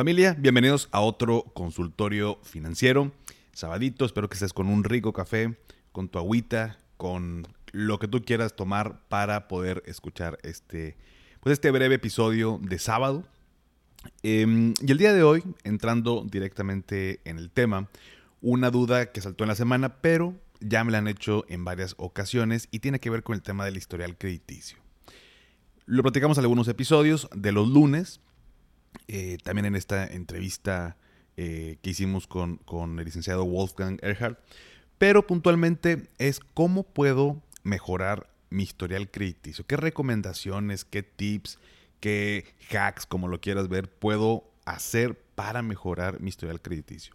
Familia, bienvenidos a otro consultorio financiero. Sabadito, espero que estés con un rico café, con tu agüita, con lo que tú quieras tomar para poder escuchar este, pues este breve episodio de sábado. Em, y el día de hoy, entrando directamente en el tema, una duda que saltó en la semana, pero ya me la han hecho en varias ocasiones y tiene que ver con el tema del historial crediticio. Lo platicamos en algunos episodios de los lunes, eh, también en esta entrevista eh, que hicimos con, con, el licenciado Wolfgang Erhard, pero puntualmente es cómo puedo mejorar mi historial crediticio, qué recomendaciones, qué tips, qué hacks, como lo quieras ver, puedo hacer para mejorar mi historial crediticio.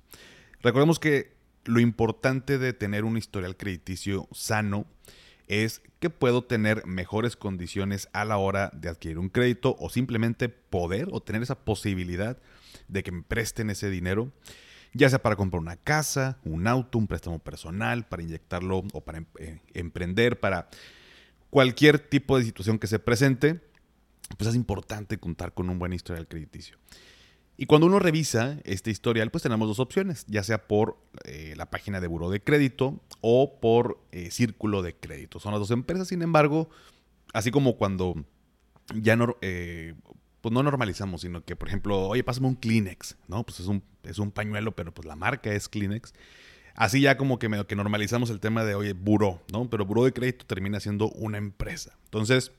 Recordemos que lo importante de tener un historial crediticio sano es que puedo tener mejores condiciones a la hora de adquirir un crédito o simplemente poder o tener esa posibilidad de que me presten ese dinero, ya sea para comprar una casa, un auto, un préstamo personal, para inyectarlo o para em, eh, emprender, para cualquier tipo de situación que se presente, pues es importante contar con un buen historial crediticio. Y cuando uno revisa este historial, pues tenemos dos opciones, ya sea por eh, la página de Buró de Crédito o por eh, Círculo de Crédito. Son las dos empresas, sin embargo, así como cuando ya no, eh, pues no normalizamos, sino que, por ejemplo, oye, pásame un Kleenex, ¿no? Pues es un, es un pañuelo, pero pues la marca es Kleenex. Así ya como que, que normalizamos el tema de, oye, buró, ¿no? Pero Buró de Crédito termina siendo una empresa. Entonces,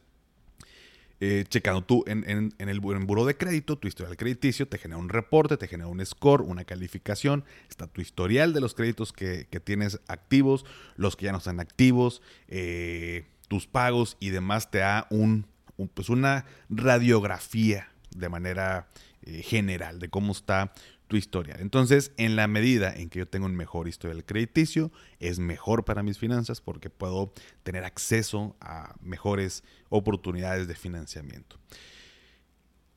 eh, checando tú en, en, el buro de crédito, tu historial crediticio, te genera un reporte, te genera un score, una calificación, está tu historial de los créditos que, tienes activos, los que ya no están activos, eh, tus pagos y demás, te da un, pues una radiografía de manera eh, general de cómo está tu historia. Entonces, en la medida en que yo tengo un mejor historial crediticio, es mejor para mis finanzas porque puedo tener acceso a mejores oportunidades de financiamiento.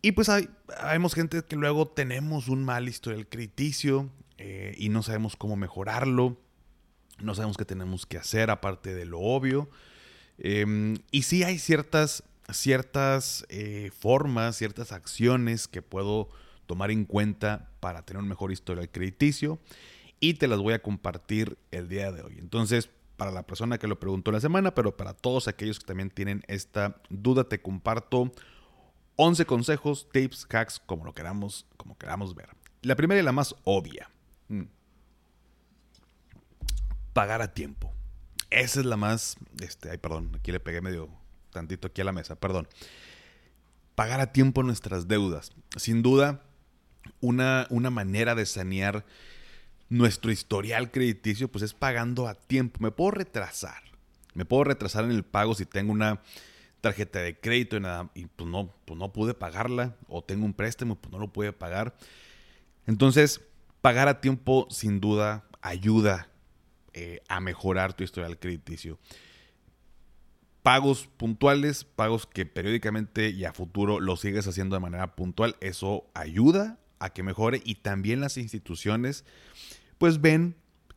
Y pues hay, vemos gente que luego tenemos un mal historial crediticio eh, y no sabemos cómo mejorarlo, no sabemos qué tenemos que hacer aparte de lo obvio. Em, y sí hay ciertas, ciertas eh, formas, ciertas acciones que puedo tomar en cuenta para tener un mejor historial crediticio y te las voy a compartir el día de hoy. Entonces, para la persona que lo preguntó la semana, pero para todos aquellos que también tienen esta duda, te comparto 11 consejos, tips, hacks, como lo queramos, como queramos ver. La primera y la más obvia. Mm. Pagar a tiempo. Esa es la más, este, ay, perdón, aquí le pegué medio tantito aquí a la mesa, perdón. Pagar a tiempo nuestras deudas. Sin duda, una, una manera de sanear nuestro historial crediticio, pues es pagando a tiempo. Me puedo retrasar. Me puedo retrasar en el pago si tengo una tarjeta de crédito y, nada, y pues, no, pues no pude pagarla. O tengo un préstamo, pues no lo pude pagar. Entonces, pagar a tiempo sin duda ayuda eh, a mejorar tu historial crediticio. Pagos puntuales, pagos que periódicamente y a futuro lo sigues haciendo de manera puntual, eso ayuda a que mejore y también las instituciones pues ven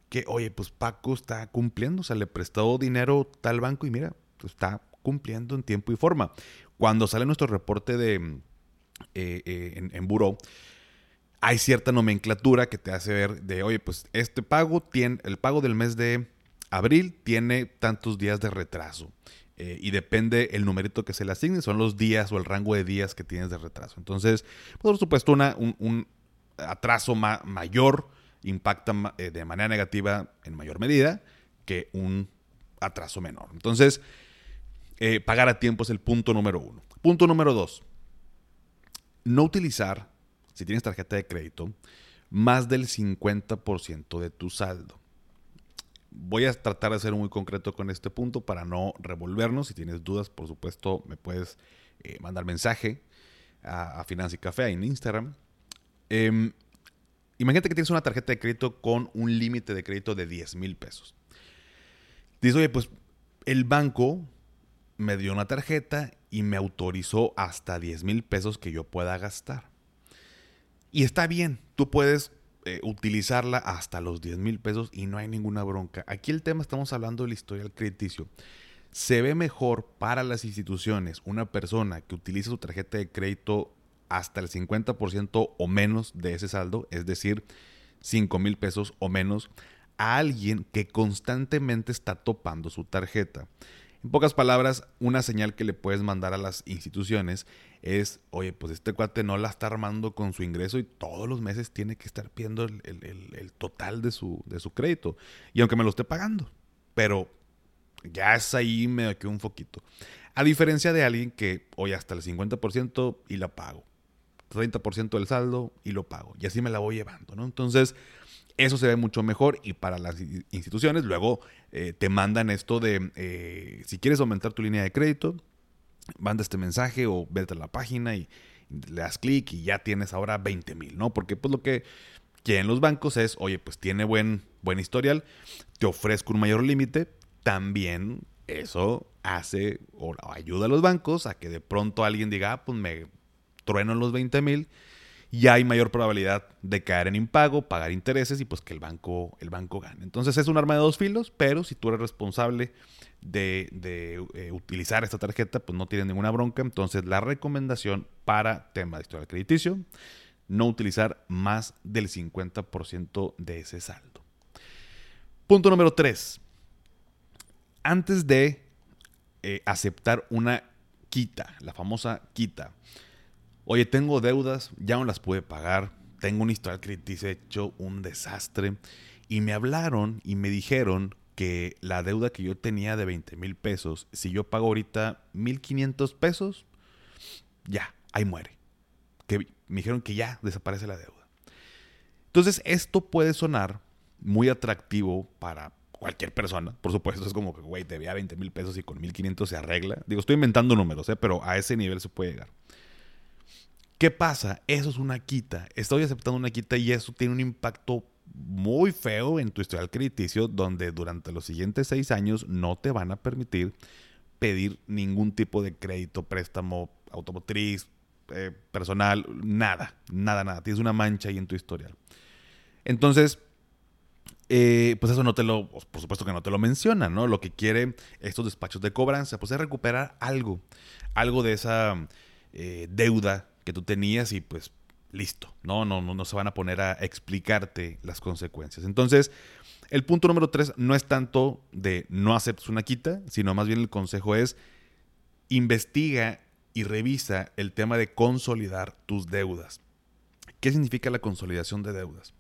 que, oye, pues Paco está cumpliendo, o sea, le prestó dinero tal banco y mira, está cumpliendo en tiempo y forma. Cuando sale nuestro reporte de eh, eh, en, en Buró, hay cierta nomenclatura que te hace ver de, oye, pues este pago tiene, el pago del mes de abril tiene tantos días de retraso. Eh, y depende el numerito que se le asigne, son los días o el rango de días que tienes de retraso. Entonces, por supuesto, una, un, atraso mayor impacta eh, de manera negativa en mayor medida que un atraso menor. Entonces, eh, pagar a tiempo es el punto número uno. Punto número dos, no utilizar, si tienes tarjeta de crédito, más del 50% de tu saldo voy a tratar de ser muy concreto con este punto para no revolvernos. Si tienes dudas, por supuesto, me puedes eh, mandar mensaje a, a y Café en Instagram. Em, imagínate que tienes una tarjeta de crédito con un límite de crédito de 10 mil pesos. Dices, oye, pues el banco me dio una tarjeta y me autorizó hasta 10 mil pesos que yo pueda gastar. Y está bien, tú puedes eh, utilizarla hasta los 10 mil pesos y no hay ninguna bronca. Aquí el tema estamos hablando del historial crediticio. Se ve mejor para las instituciones una persona que utiliza su tarjeta de crédito hasta el 50% o menos de ese saldo, es decir, 5 mil pesos o menos, a alguien que constantemente está topando su tarjeta. En pocas palabras, una señal que le puedes mandar a las instituciones es, oye, pues este cuate no la está armando con su ingreso y todos los meses tiene que estar pidiendo el, total de su, de su crédito. Y aunque me lo esté pagando, pero ya es ahí me quedó un foquito. A diferencia de alguien que, oye, hasta el 50% y la pago. 30% del saldo y lo pago. Y así me la voy llevando, ¿no? Entonces, eso se ve mucho mejor y para las instituciones luego eh, te mandan esto de, eh, si quieres aumentar tu línea de crédito, manda este mensaje o vete a la página y, le das clic y ya tienes ahora 20 mil, ¿no? Porque pues lo que quieren los bancos es, oye, pues tiene buen, buen historial, te ofrezco un mayor límite, también eso hace o ayuda a los bancos a que de pronto alguien diga, ah, pues me trueno los 20 mil ya hay mayor probabilidad de caer en impago, pagar intereses y pues que el banco, el banco gane. Entonces es un arma de dos filos, pero si tú eres responsable de, eh, utilizar esta tarjeta, pues no tiene ninguna bronca. Entonces la recomendación para tema de historial crediticio, no utilizar más del 50% de ese saldo. Punto número 3. Antes de eh, aceptar una quita, la famosa quita, Oye, tengo deudas, ya no las pude pagar, tengo un historial crediticio hecho un desastre. Y me hablaron y me dijeron que la deuda que yo tenía de 20 mil pesos, si yo pago ahorita 1.500 pesos, ya, ahí muere. Que me dijeron que ya desaparece la deuda. Entonces, esto puede sonar muy atractivo para cualquier persona. Por supuesto, es como que, güey, te debía 20 mil pesos y con 1.500 se arregla. Digo, estoy inventando números, ¿eh? pero a ese nivel se puede llegar. ¿Qué pasa? Eso es una quita. Estoy aceptando una quita y eso tiene un impacto muy feo en tu historial crediticio donde durante los siguientes seis años no te van a permitir pedir ningún tipo de crédito, préstamo, automotriz, eh, personal, nada, nada, nada. Tienes una mancha ahí en tu historial. Entonces, eh, pues eso no te lo, por supuesto que no te lo menciona, ¿no? Lo que quiere estos despachos de cobranza, pues es recuperar algo, algo de esa eh, deuda que tú tenías y pues listo. No, no, no, no se van a poner a explicarte las consecuencias. Entonces, el punto número tres no es tanto de no aceptes una quita, sino más bien el consejo es investiga y revisa el tema de consolidar tus deudas. ¿Qué significa la consolidación de deudas?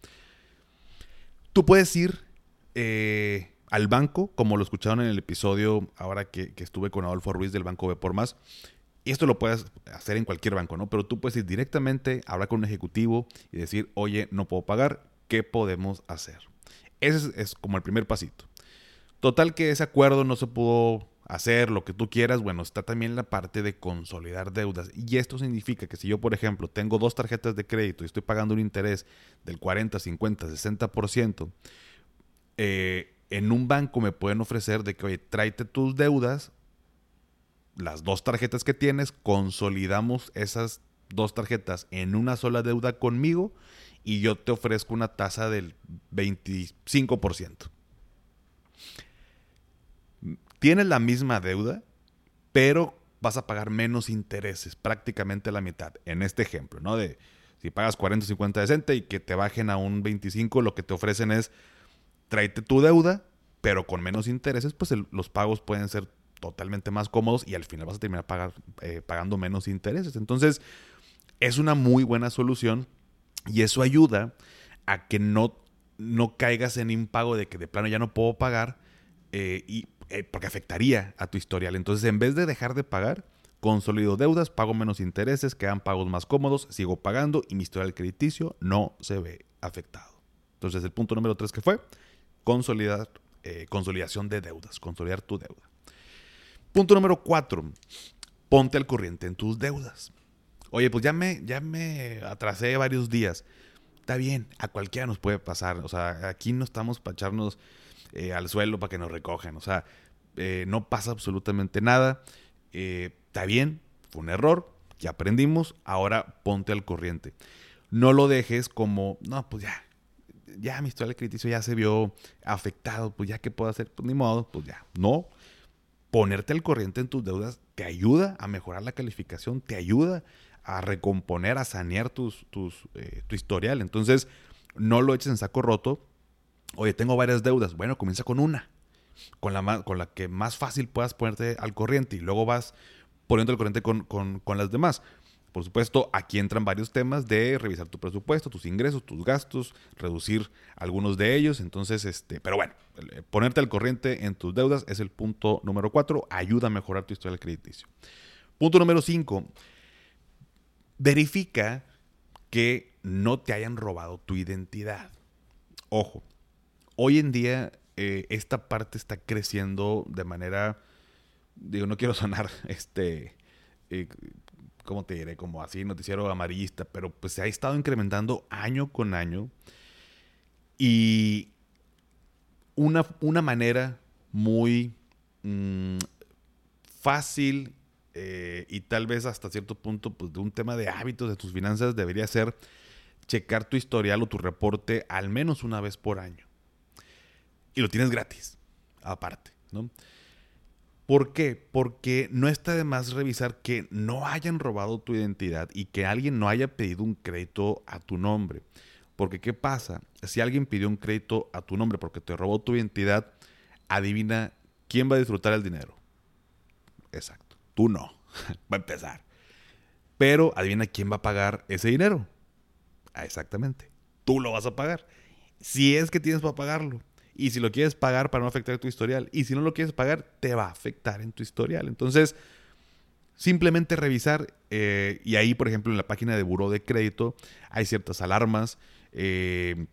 Tú puedes ir eh, al banco, como lo escucharon en el episodio ahora que, que estuve con Adolfo Ruiz del Banco B por Más, y esto lo puedes hacer en cualquier banco, ¿no? Pero tú puedes ir directamente, hablar con un ejecutivo y decir, oye, no puedo pagar, ¿qué podemos hacer? Ese es, como el primer pasito. Total que ese acuerdo no se pudo hacer, lo que tú quieras, bueno, está también la parte de consolidar deudas. Y esto significa que si yo, por ejemplo, tengo dos tarjetas de crédito y estoy pagando un interés del 40, 50, 60%, eh, en un banco me pueden ofrecer de que, oye, tráete tus deudas las dos tarjetas que tienes, consolidamos esas dos tarjetas en una sola deuda conmigo y yo te ofrezco una tasa del 25%. Tienes la misma deuda, pero vas a pagar menos intereses, prácticamente la mitad. En este ejemplo, ¿no? De si pagas 40, 50, 60 y que te bajen a un 25, lo que te ofrecen es tráete tu deuda, pero con menos intereses, pues los pagos pueden ser totalmente más cómodos y al final vas a terminar eh, pagando menos intereses. Entonces, es una muy buena solución y eso ayuda a que no, no caigas en impago de que de plano ya no puedo pagar eh, y, eh, porque afectaría a tu historial. Entonces, en vez de dejar de pagar, consolido deudas, pago menos intereses, quedan pagos más cómodos, sigo pagando y mi historial crediticio no se ve afectado. Entonces, el punto número tres que fue consolidar, consolidación de deudas, consolidar tu deuda. Punto número cuatro, ponte al corriente en tus deudas. Oye, pues ya me, ya me atrasé varios días. Está bien, a cualquiera nos puede pasar. O sea, aquí no estamos para echarnos eh, al suelo para que nos recogen. O sea, eh, no pasa absolutamente nada. Eh, está bien, fue un error, ya aprendimos, ahora ponte al corriente. No lo dejes como, no, pues ya, ya mi historia de crediticio ya se vio afectado, pues ya qué puedo hacer, pues ni modo, pues ya, no ponerte al corriente en tus deudas te ayuda a mejorar la calificación, te ayuda a recomponer, a sanear tus, tus, eh, tu historial. Entonces, no lo eches en saco roto. Oye, tengo varias deudas. Bueno, comienza con una, con la, con la que más fácil puedas ponerte al corriente y luego vas poniendo al corriente con, con, con las demás. Por supuesto, aquí entran varios temas de revisar tu presupuesto, tus ingresos, tus gastos, reducir algunos de ellos. Entonces, este, pero bueno, eh, ponerte al corriente en tus deudas es el punto número cuatro. Ayuda a mejorar tu historial crediticio. Punto número cinco. Verifica que no te hayan robado tu identidad. Ojo, hoy en día eh, esta parte está creciendo de manera, digo, no quiero sonar este, eh, ¿cómo te diré? Como así, noticiero amarillista, pero pues se ha estado incrementando año con año. Y una, una manera muy mm, fácil eh, y tal vez hasta cierto punto pues, de un tema de hábitos de tus finanzas debería ser checar tu historial o tu reporte al menos una vez por año. Y lo tienes gratis, aparte, ¿no? ¿Por qué? Porque no está de más revisar que no hayan robado tu identidad y que alguien no haya pedido un crédito a tu nombre. Porque ¿qué pasa? Si alguien pidió un crédito a tu nombre porque te robó tu identidad, adivina quién va a disfrutar el dinero. Exacto, tú no. va a empezar. Pero adivina quién va a pagar ese dinero. Ah, exactamente, tú lo vas a pagar. Si es que tienes para pagarlo. Y si lo quieres pagar para no afectar tu historial. Y si no lo quieres pagar, te va a afectar en tu historial. Entonces, simplemente revisar. Eh, y ahí, por ejemplo, en la página de Buró de Crédito hay ciertas alarmas. Eh,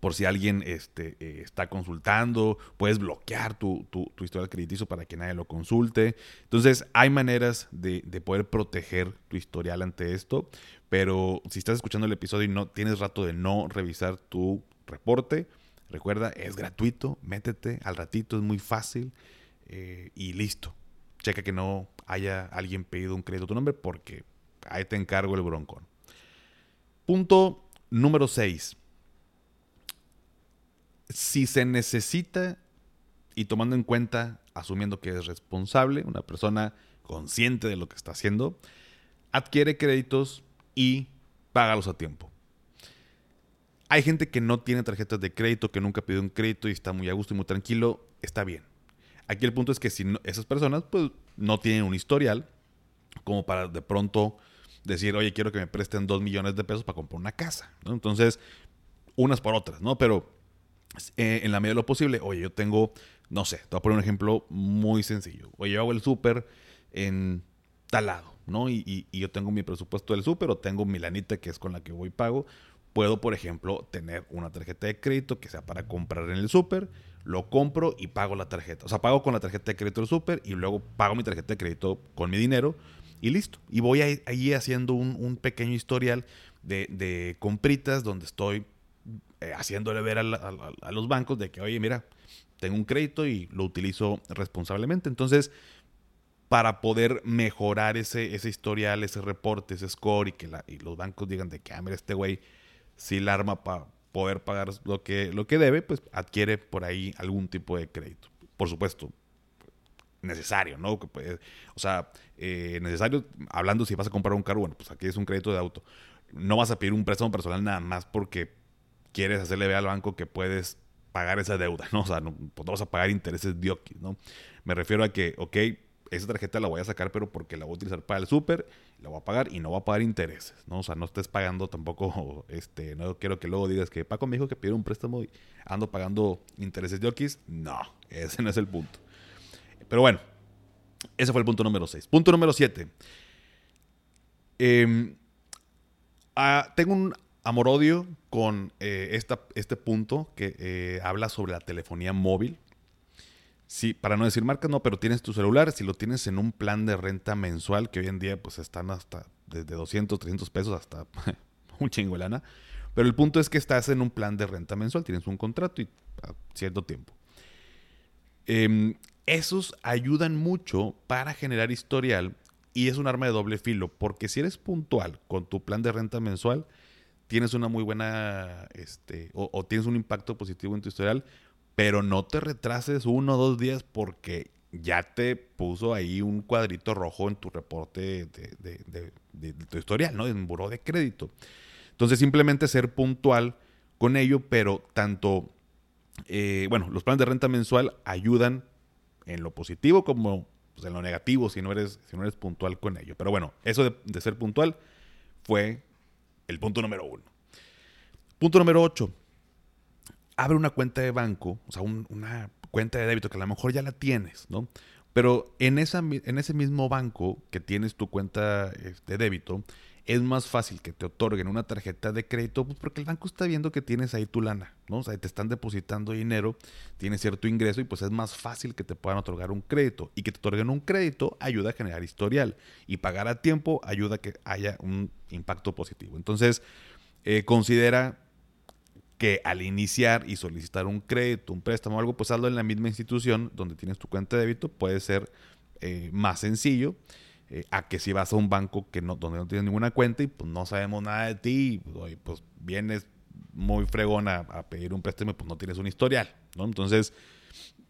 por si alguien este, eh, está consultando, puedes bloquear tu, tu, historial crediticio para que nadie lo consulte. Entonces, hay maneras de, de, poder proteger tu historial ante esto, pero si estás escuchando el episodio y no tienes rato de no revisar tu reporte, Recuerda, es gratuito, métete al ratito, es muy fácil eh, y listo. Checa que no haya alguien pedido un crédito a tu nombre porque ahí te encargo el broncón. Punto número 6. Si se necesita, y tomando en cuenta, asumiendo que es responsable, una persona consciente de lo que está haciendo, adquiere créditos y págalos a tiempo. Hay gente que no tiene tarjetas de crédito, que nunca pidió un crédito y está muy a gusto y muy tranquilo. Está bien. Aquí el punto es que si esas personas pues, no tienen un historial como para de pronto decir, oye, quiero que me presten dos millones de pesos para comprar una casa. Entonces, unas por otras, ¿no? Pero eh, en la medida de lo posible, oye, yo tengo, no sé, te voy a poner un ejemplo muy sencillo. Oye, yo hago el súper en tal lado, ¿no? Y, y, yo tengo mi presupuesto del súper o tengo mi lanita que es con la que voy y pago puedo, por ejemplo, tener una tarjeta de crédito que sea para comprar en el súper, lo compro y pago la tarjeta. O sea, pago con la tarjeta de crédito del súper y luego pago mi tarjeta de crédito con mi dinero y listo. Y voy ahí, haciendo un, pequeño historial de, compritas donde estoy eh, haciéndole ver a, los bancos de que, oye, mira, tengo un crédito y lo utilizo responsablemente. Entonces, para poder mejorar ese, ese historial, ese reporte, ese score y que y los bancos digan de que, ah, este güey si la arma para poder pagar lo que, lo que debe, pues adquiere por ahí algún tipo de crédito. Por supuesto, necesario, ¿no? O sea, eh, necesario, hablando si vas a comprar un carro, bueno, pues aquí es un crédito de auto. No vas a pedir un préstamo personal nada más porque quieres hacerle ver al banco que puedes pagar esa deuda, ¿no? O sea, no, pues vas a pagar intereses diokis, ¿no? Me refiero a que, ok, esa tarjeta la voy a sacar, pero porque la voy a utilizar para el súper, la voy a pagar y no voy a pagar intereses, ¿no? O sea, no estés pagando tampoco, este, no quiero que luego digas que Paco me dijo que pide un préstamo y ando pagando intereses de Okis. No, ese no es el punto. Pero bueno, ese fue el punto número 6. Punto número 7. Em, ah, tengo un amor-odio con eh, esta, este punto que eh, habla sobre la telefonía móvil. Sí, para no decir marcas, no, pero tienes tu celular, si lo tienes en un plan de renta mensual, que hoy en día pues están hasta desde 200, 300 pesos hasta un chingo de lana. Pero el punto es que estás en un plan de renta mensual, tienes un contrato y a cierto tiempo. Em, esos ayudan mucho para generar historial y es un arma de doble filo, porque si eres puntual con tu plan de renta mensual, tienes una muy buena, este, o tienes un impacto positivo en tu historial, pero no te retrases uno o dos días porque ya te puso ahí un cuadrito rojo en tu reporte de, tu historial, ¿no? En buró de crédito. Entonces, simplemente ser puntual con ello, pero tanto, eh, bueno, los planes de renta mensual ayudan en lo positivo como pues, en lo negativo si no, eres, si no eres puntual con ello. Pero bueno, eso de, ser puntual fue el punto número uno. Punto número ocho. Abre una cuenta de banco, o sea, una cuenta de débito que a lo mejor ya la tienes, ¿no? Pero en, esa, en ese mismo banco que tienes tu cuenta de este, débito, es más fácil que te otorguen una tarjeta de crédito pues porque el banco está viendo que tienes ahí tu lana, ¿no? O sea, te están depositando dinero, tienes cierto ingreso y pues es más fácil que te puedan otorgar un crédito. Y que te otorguen un crédito ayuda a generar historial y pagar a tiempo ayuda a que haya un impacto positivo. Entonces, eh, considera que al iniciar y solicitar un crédito, un préstamo o algo, pues hazlo en la misma institución donde tienes tu cuenta de débito, puede ser eh, más sencillo. Eh, a que si vas a un banco que no, donde no tienes ninguna cuenta y pues no sabemos nada de ti, y, pues vienes muy fregón a, pedir un préstamo, pues no tienes un historial, ¿no? Entonces,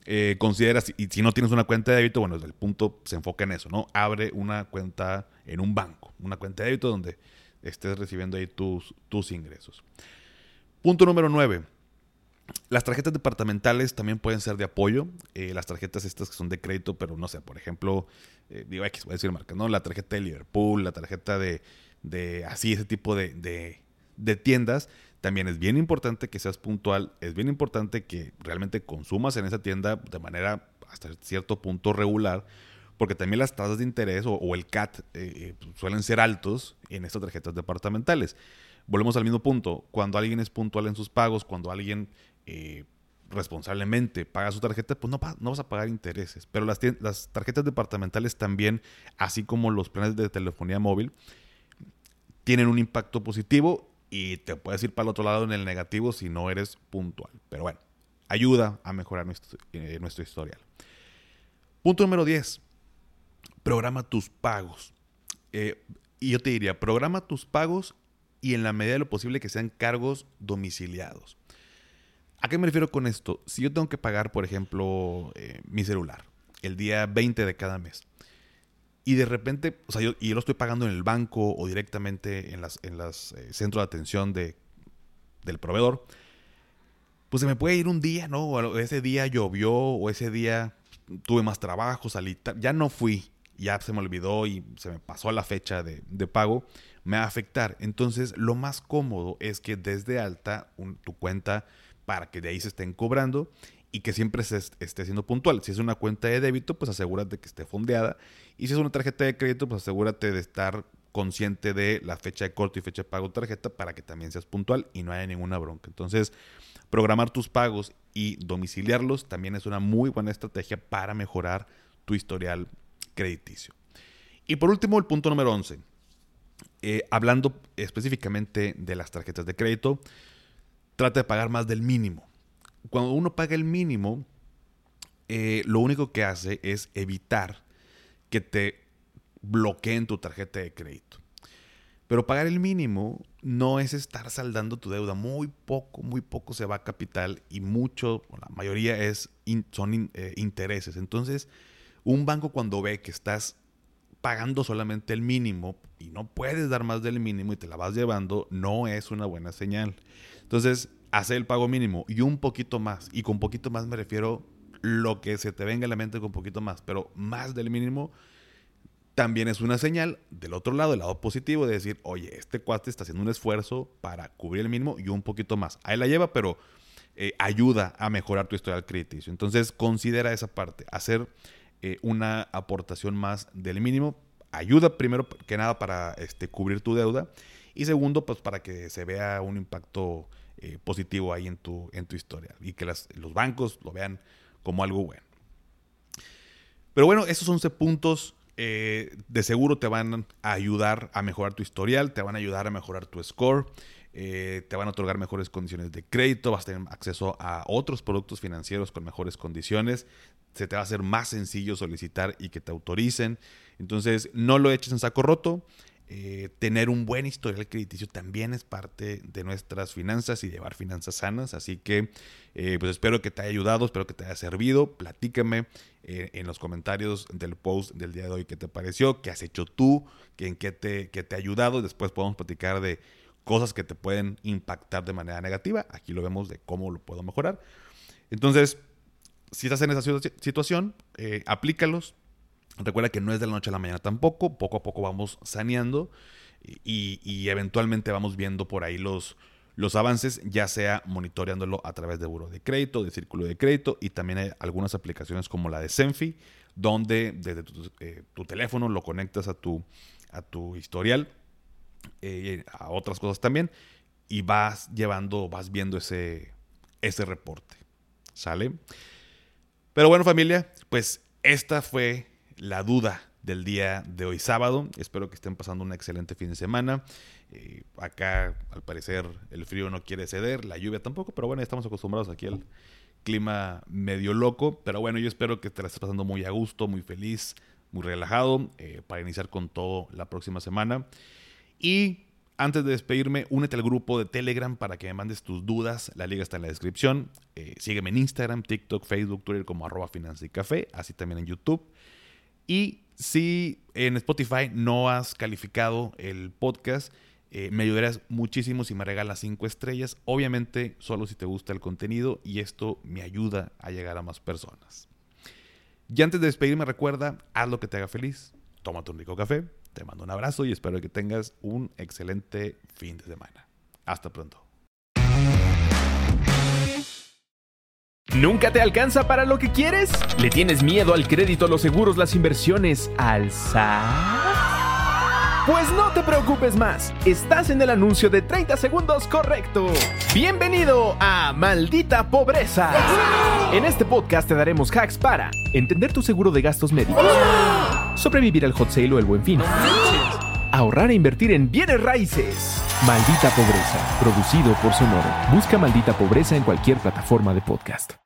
eh, consideras, y si no tienes una cuenta de débito, bueno, desde el punto se enfoca en eso, ¿no? Abre una cuenta en un banco, una cuenta de débito donde estés recibiendo ahí tus, tus ingresos. Punto número 9 las tarjetas departamentales también pueden ser de apoyo. Eh, las tarjetas estas que son de crédito, pero no sé, por ejemplo, eh, digo X, voy a decir marca, ¿no? La tarjeta de Liverpool, la tarjeta de, de así, ese tipo de, de, tiendas. También es bien importante que seas puntual, es bien importante que realmente consumas en esa tienda de manera hasta cierto punto regular, porque también las tasas de interés o, el CAT eh, suelen ser altos en estas tarjetas departamentales. Volvemos al mismo punto, cuando alguien es puntual en sus pagos, cuando alguien eh, responsablemente paga su tarjeta, pues no, no, vas a pagar intereses. Pero las, las tarjetas departamentales también, así como los planes de telefonía móvil, tienen un impacto positivo y te puedes ir para el otro lado en el negativo si no eres puntual. Pero bueno, ayuda a mejorar nuestro, eh, historial. Punto número 10. Programa tus pagos. Eh, y yo te diría, programa tus pagos y en la medida de lo posible que sean cargos domiciliados. ¿A qué me refiero con esto? Si yo tengo que pagar, por ejemplo, eh, mi celular el día 20 de cada mes y de repente, o sea, yo, y yo lo estoy pagando en el banco o directamente en los en las, eh, centros de atención de, del proveedor, pues se me puede ir un día, ¿no? O ese día llovió o ese día tuve más trabajo, salí, ya no fui, ya se me olvidó y se me pasó la fecha de, pago, me va a afectar. Entonces, lo más cómodo es que desde alta tu cuenta para que de ahí se estén cobrando y que siempre se esté siendo puntual. Si es una cuenta de débito, pues asegúrate que esté fondeada. Y si es una tarjeta de crédito, pues asegúrate de estar consciente de la fecha de corto y fecha de pago de tarjeta para que también seas puntual y no haya ninguna bronca. Entonces, programar tus pagos y domiciliarlos también es una muy buena estrategia para mejorar tu historial crediticio. Y por último, el punto número 11. Eh, hablando específicamente de las tarjetas de crédito, trata de pagar más del mínimo. Cuando uno paga el mínimo, eh, lo único que hace es evitar que te bloqueen tu tarjeta de crédito. Pero pagar el mínimo no es estar saldando tu deuda. Muy poco, muy poco se va a capital y mucho, la mayoría es son eh, intereses. Entonces, un banco cuando ve que estás pagando solamente el mínimo y no puedes dar más del mínimo y te la vas llevando, no es una buena señal. Entonces, hacer el pago mínimo y un poquito más, y con poquito más me refiero lo que se te venga a la mente con poquito más, pero más del mínimo también es una señal del otro lado, del lado positivo, de decir, oye, este cuate está haciendo un esfuerzo para cubrir el mínimo y un poquito más. Ahí la lleva, pero eh, ayuda a mejorar tu historial crediticio. Entonces, considera esa parte, hacer eh, una aportación más del mínimo, ayuda primero que nada para este, cubrir tu deuda y segundo, pues para que se vea un impacto eh, positivo ahí en tu, en tu historia y que los bancos lo vean como algo bueno. Pero bueno, esos 11 puntos eh, de seguro te van a ayudar a mejorar tu historial, te van a ayudar a mejorar tu score, eh, te van a otorgar mejores condiciones de crédito, vas a tener acceso a otros productos financieros con mejores condiciones, se te va a hacer más sencillo solicitar y que te autoricen. Entonces, no lo eches en saco roto, eh, tener un buen historial crediticio también es parte de nuestras finanzas y llevar finanzas sanas. Así que, eh, pues espero que te haya ayudado, espero que te haya servido. Platícame en los comentarios del post del día de hoy qué te pareció, qué has hecho tú, en qué te, qué te ha ayudado. Después podemos platicar de cosas que te pueden impactar de manera negativa. Aquí lo vemos de cómo lo puedo mejorar. Entonces, si estás en esa situación, aplícalos, Recuerda que no es de la noche a la mañana tampoco, poco a poco vamos saneando y, eventualmente vamos viendo por ahí los, los avances, ya sea monitoreándolo a través de buro de crédito, de círculo de crédito y también hay algunas aplicaciones como la de Senfi, donde desde tu, eh, teléfono lo conectas a tu, a tu historial, eh, a otras cosas también, y vas llevando, vas viendo ese, ese reporte. ¿Sale? Pero bueno familia, pues esta fue la duda del día de hoy sábado. Espero que estén pasando un excelente fin de semana. Eh, acá, al parecer, el frío no quiere ceder, la lluvia tampoco, pero bueno, estamos acostumbrados aquí al clima medio loco. Pero bueno, yo espero que te la estés pasando muy a gusto, muy feliz, muy relajado eh, para iniciar con todo la próxima semana. Y antes de despedirme, únete al grupo de Telegram para que me mandes tus dudas. La liga está en la descripción. Eh, sígueme en Instagram, TikTok, Facebook, Twitter como arroba y café, así también en YouTube. Y si en Spotify no has calificado el podcast, eh, me ayudarás muchísimo si me regalas 5 estrellas. Obviamente, solo si te gusta el contenido y esto me ayuda a llegar a más personas. Y antes de despedirme, recuerda, haz lo que te haga feliz. Tómate un rico café. Te mando un abrazo y espero que tengas un excelente fin de semana. Hasta pronto. ¿Nunca te alcanza para lo que quieres? ¿Le tienes miedo al crédito, los seguros, las inversiones, al Pues no te preocupes más, estás en el anuncio de 30 segundos correcto. Bienvenido a Maldita Pobreza. En este podcast te daremos hacks para entender tu seguro de gastos médicos, sobrevivir al hot sale o el buen fin, ahorrar e invertir en bienes raíces. Maldita Pobreza, producido por Sonoro. Busca Maldita Pobreza en cualquier plataforma de podcast.